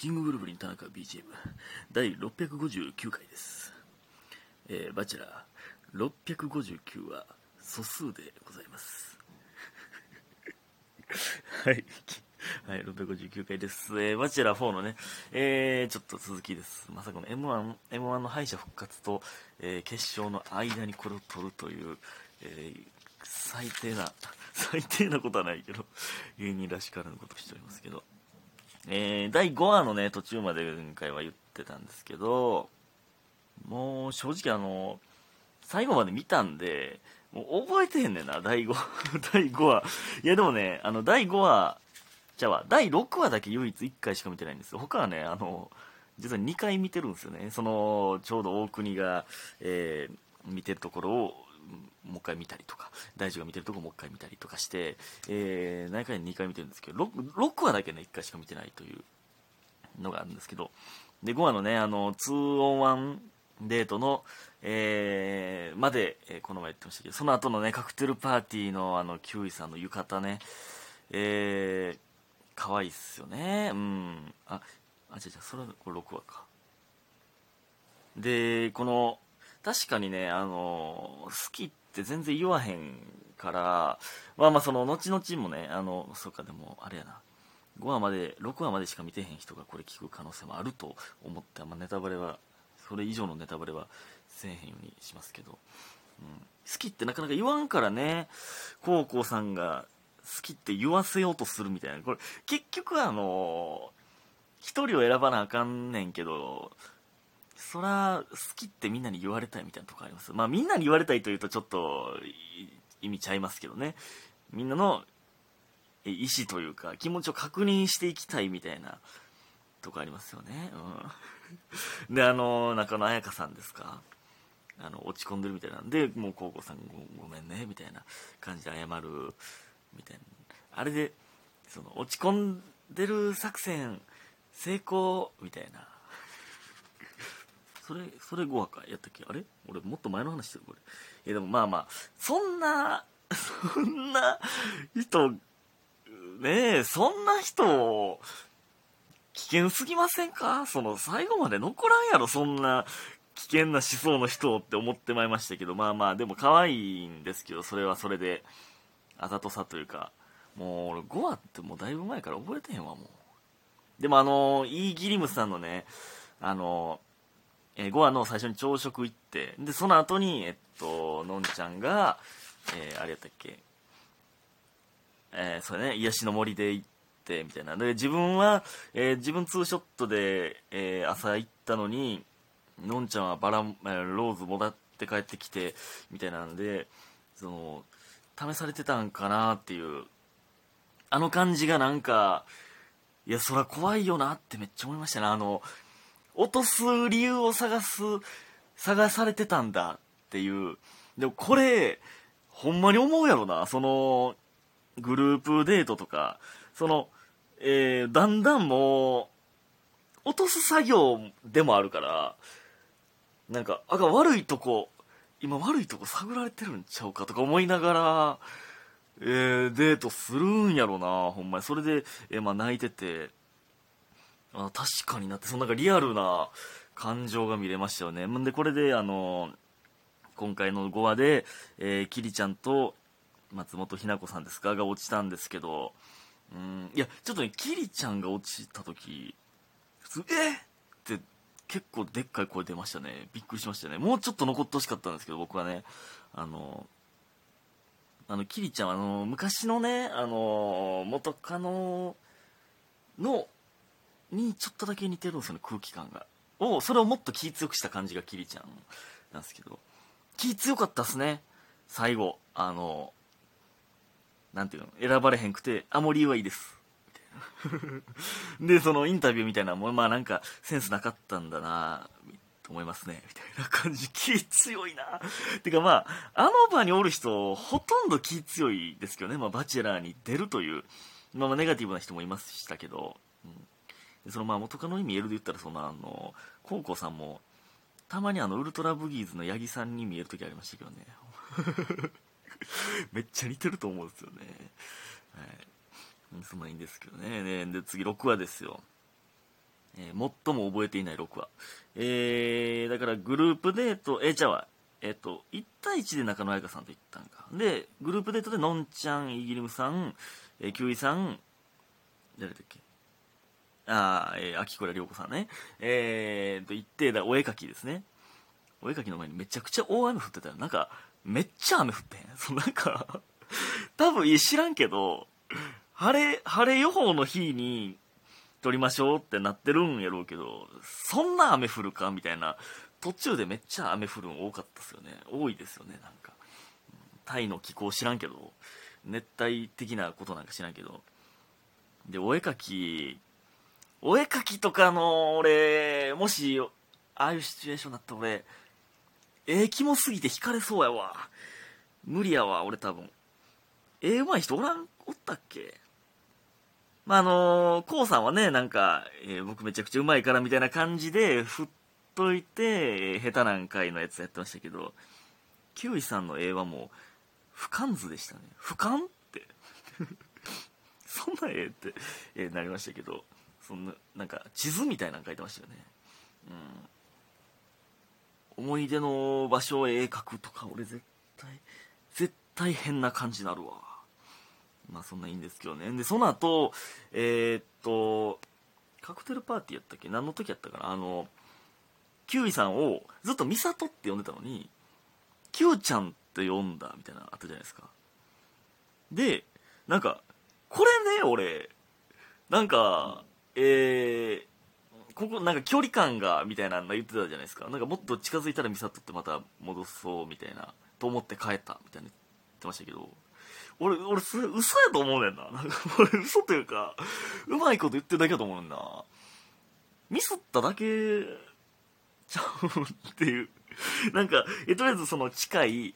キングブルブリン田中 BGM 第659回です、えーバチェラー659は素数でございますはい はい、659回です。えーバチェラー4のね、えーちょっと続きです。まさかの M1、M1 の敗者復活と、えー決勝の間にこれを取るという、えー最低な、最低なことはないけど、芸人らしからぬことをしておりますけど、えー第5話のね、途中まで今回は言ってたんですけど、もう正直あの、最後まで見たんで、もう覚えてへんねんな、第5、第5話。いやでもね、あの、第5話、じゃあ、第6話だけ唯一1回しか見てないんですよ。他はね、あの、実は2回見てるんですよね。その、ちょうど大国が、えー見てるところを、もう一回見たりとか、大樹が見てるとこもう一回見たりとかして、えー、何回2回見てるんですけど、6, 6話だけね、1回しか見てないというのがあるんですけど、で、5話のね、あの、2on1 デートの、えー、まで、えーこの前言ってましたけど、その後のね、カクテルパーティーの、あの、キウイさんの浴衣ね、えー、可愛いっすよね。うん。あ、あ、違う違う、それ、これ6話か。で、この、確かにね、あの、好きって全然言わへんから、まあまあ、その、後々もね、あの、そうか、でも、あれやな。5話まで、6話までしか見てへん人がこれ聞く可能性もあると思って、あネタバレは、それ以上のネタバレはせえへんようにしますけど、うん、好きってなかなか言わんからね、コウコウさんが好きって言わせようとするみたいな、これ、結局あの、一人を選ばなあかんねんけど、そら、好きってみんなに言われたいみたいなとこあります？まあみんなに言われたいというとちょっと意味ちゃいますけどね。みんなの意思というか気持ちを確認していきたいみたいなとこありますよね。うん。で、あの、中野彩香さんですか？あの、落ち込んでるみたいなんで、もう高校さんごごめんね、みたいな感じで謝る、みたいな。あれで、その、落ち込んでる作戦、成功、みたいな。それ、それ5話か。やったっけ？あれ？俺もっと前の話してるこれ。いやでもまあまあ、そんな、そんな人、ねえ、そんな人、危険すぎませんか？その、最後まで残らんやろ、そんな危険な思想の人って思ってまいましたけど、まあまあ、でも可愛いんですけど、それはそれで、あざとさというか、もう俺5話ってもうだいぶ前から覚えてへんわ、もう。でもあの、イーギリムさんのね、あの、えー5話の最初に朝食行って、で、その後に、えっと、のんちゃんが、えーあれやったっけ、えーそれね、癒しの森で行って、みたいな。で、自分は、えー自分ツーショットで、えー朝行ったのに、のんちゃんはバラ、ローズもらって帰ってきて、みたいなんで、その、試されてたんかなっていう、あの感じがなんか、いや、そら怖いよなってめっちゃ思いましたね。あの、落とす理由を探す、探されてたんだっていう。でもこれ、ほんまに思うやろな。その、グループデートとか、その、えーだんだんもう、落とす作業でもあるから、なんか、あか悪いとこ、今悪いとこ探られてるんちゃうかとか思いながら、えーデートするんやろな、ほんまに。それで、えーまあ泣いてて、あ確かになって、そのなんかリアルな感情が見れましたよね。んで、これで、あの、今回の5話で、えー、キリちゃんと松本ひな子さんですか？が落ちたんですけど、うん、いや、ちょっとね、キリちゃんが落ちた時、普通、えっって結構でっかい声出ましたね。びっくりしましたね。もうちょっと残ってほしかったんですけど、僕はね、あの、あの、キリちゃんは、あの、昔のね、あの、元カノの、にちょっとだけ似てるんですよね、空気感が。を、それをもっと気強くした感じがキリちゃんなんですけど、気強かったっすね、最後。あの、なんていうの、選ばれへんくて、あ、もう理由はいいです。みたいな。で、そのインタビューみたいなも、まあなんか、センスなかったんだな、と思いますね、みたいな感じ。気強いな。てかまあ、あの場におる人、ほとんど気強いですけどね、まあ、バチェラーに出るという、まあ、まあネガティブな人もいましたけど、うんそのまあ元カノに見えるで言ったら、そのあの、コウコさんも、たまにあの、ウルトラブギーズの八木さんに見える時ありましたけどね。めっちゃ似てると思うんですよね。はい。そんなんいいんですけどね。ねで、次6話ですよ。えー最も覚えていない6話。えー、だからグループデート、えー、じゃあ、えっ、と、1対1で中野彩香さんと行ったんか。で、グループデートでのんちゃん、イギリムさん、えー、キウイさん、誰だっけ？あー、えー、秋倉涼子さんね。えーと、行って、だお絵描きですね。お絵描きの前にめちゃくちゃ大雨降ってたよ。なんか、めっちゃ雨降ってん。そう、なんか、多分、いや、知らんけど、晴れ、晴れ予報の日に撮りましょうってなってるんやろうけど、そんな雨降るかみたいな、途中でめっちゃ雨降るん多かったですよね。多いですよね、なんか。タイの気候知らんけど、熱帯的なことなんか知らんけど。で、お絵描き、お絵描きとかの、俺、もし、ああいうシチュエーションだったら俺、ええキモすぎて惹かれそうやわ。無理やわ、俺多分。ええ上手い人おらん、おったっけ？まあ、あのー、こうさんはね、なんか、えー僕めちゃくちゃうまいからみたいな感じで、振っといて、えー下手なんかいのやつやってましたけど、キウイさんの絵はもう、不完図でしたね。不完って。そんな絵って、えーなりましたけど、そんな、なんか、地図みたいなの描いてましたよね。うん。思い出の場所を絵描くとか、俺絶対、絶対変な感じになるわ。まあそんないいんですけどね。で、その後、えーっと、カクテルパーティーやったっけ？何の時やったかな？あの、キュウイさんをずっとミサトって呼んでたのに、キューちゃんって呼んだみたいなのあったじゃないですか。で、なんか、これね、俺、なんか、えー、ここなんか距離感がみたいなの言ってたじゃないですか。なんかもっと近づいたらミサトってまた戻そうみたいなと思って帰ったみたいな言ってましたけど。俺俺それ嘘やと思うねんな。なんか俺嘘というかうまいこと言ってるだけだと思うねんな。ミスっただけちゃうっていう。なんかえとりあえずその近い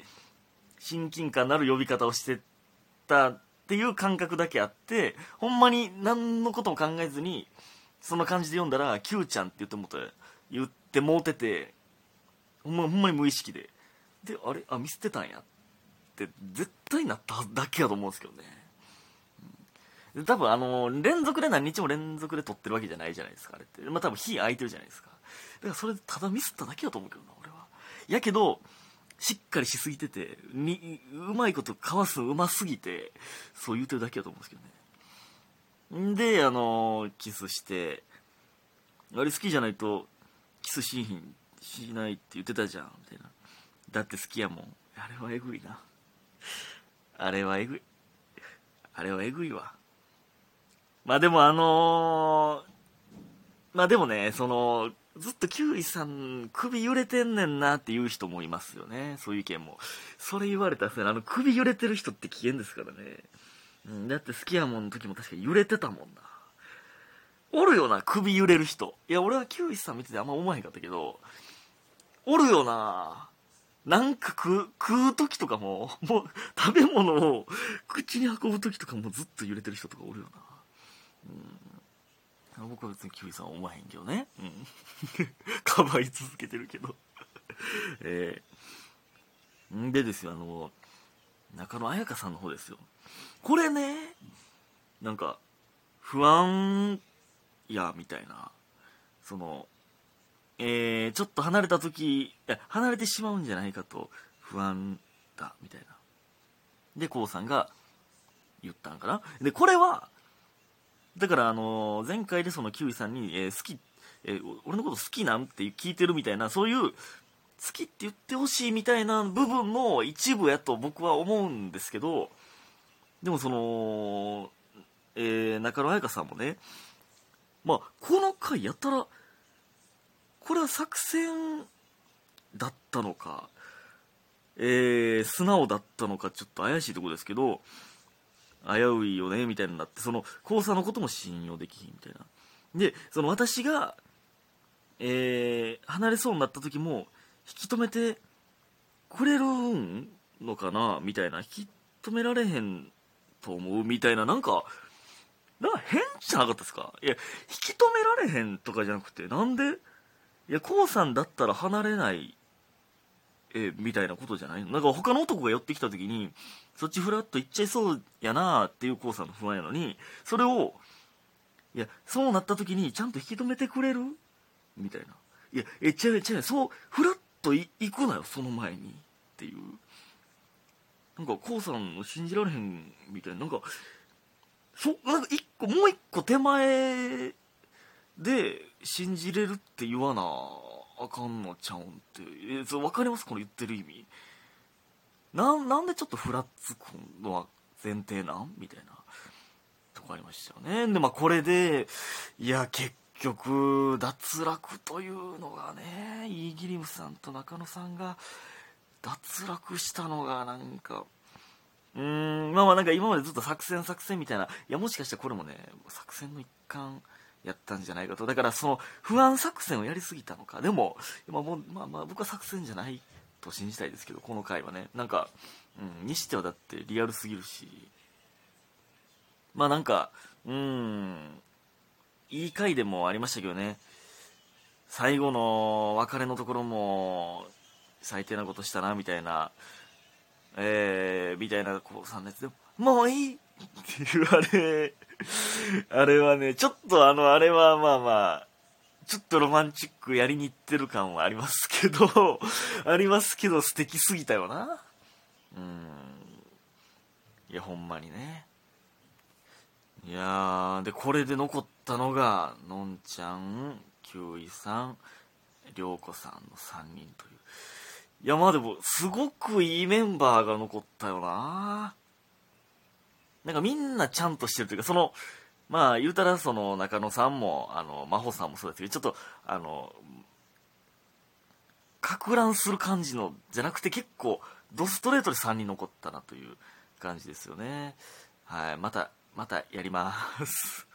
親近感のある呼び方をしてたっていう感覚だけあってほんまに何のことも考えずにその感じで読んだら「Q ちゃん」って言ってもうて言ってもうててほんまほんまに無意識で。であれ？あミスってたんや。って絶対なっただけやと思うんですけどね、うん。で多分あの連続で何日も連続で撮ってるわけじゃないじゃないですかあれって。まあ多分日空いてるじゃないですか。だからそれでただミスっただけやと思うけどな俺は。やけどしっかりしすぎててにうまいことかわすのうますぎてそう言うてるだけやと思うんですけどね。んであのキスしてあれ好きじゃないとキスしひんしないって言ってたじゃんみたいな。だって好きやもん。あれはえぐいな。あれはえぐい。あれはえぐいわ。まあでもあのまあでもねそのずっとキウイさん首揺れてんねんなっていう人もいますよねそういう意見もそれ言われたらあの首揺れてる人って危険ですからねうん、だって好きやもんの時も確かに揺れてたもんな。おるよな、首揺れる人。いや、俺はキウイさん見ててあんま思わへんかったけど、おるよな。なんか食う、食う時とかも、もう食べ物を口に運ぶ時とかもずっと揺れてる人とかおるよな。うん。僕は別にキウイさん思わへんけどね。うん。かばい続けてるけど。えー、んでですよ、あの、中野彩香さんの方ですよ。これね、なんか、不安や、みたいな。その、えー、ちょっと離れた時、いや、離れてしまうんじゃないかと不安だ、みたいな。で、こうさんが言ったんかな。で、これは、だから、あのー前回でそのキウイさんに、えー好き、えー俺のこと好きなんって聞いてるみたいな、そういう、好きって言ってほしいみたいな部分の一部やと僕は思うんですけど、でもその、えー中野彩香さんもね、まあ、この回やったら、これは作戦だったのか、えー素直だったのかちょっと怪しいところですけど、危ういよね、みたいになって、その、交差のことも信用できひん、みたいな。で、その私が、えー離れそうになった時も、引き止めてくれるんのかなみたいな。引き止められへんと思うみたいな、なんか、なんか変じゃなかったですか？いや、引き止められへんとかじゃなくて、なんで、いや、こうさんだったら離れない、えみたいなことじゃないの？なんか他の男が寄ってきた時に、そっちフラッと行っちゃいそうやなっていうこうさんの不安やのに、それを、いやそうなった時にちゃんと引き止めてくれる？みたいな。いやえ違う違うそうフラッと行くなよその前に。っていう。なんかこうさんの信じられへんみたいな。なんかそなんか一個もう一個手前で信じれるって言わなあかんのちゃうんって。えそれ分かります？この言ってる意味。ななんでちょっとふらつくのは前提なんみたいなとこありましたよね。でまあこれでいや結局脱落というのがねイーギリムさんと中野さんが脱落したのがなんかうーんまあまあなんか今までずっと作戦作戦みたいないやもしかしたらこれもね作戦の一環やったんじゃないかと。だからその不安作戦をやりすぎたのか。でも今もまあまあ僕は作戦じゃないと信じたいですけどこの回はね。なんか、うん、にしてはだってリアルすぎるし。まあなんかうんいい回でもありましたけどね。最後の別れのところも最低なことしたなみたいな。えー、みたいなこう3熱でもういいっていうあれ あれはねちょっとあのあれはまあまあちょっとロマンチックやりに行ってる感はありますけど ありますけど素敵すぎたよな。うん。いやほんまにね。いやーでこれで残ったのがのんちゃん休井さん涼子さんの3人という。いやまあでもすごくいいメンバーが残ったよな。なんかみんなちゃんとしてるというかそのまあ言うたらその中野さんもあの真帆さんもそうですけどちょっとあのか乱する感じのじゃなくて結構ドストレートで3人残ったなという感じですよね。はいまたまたやります。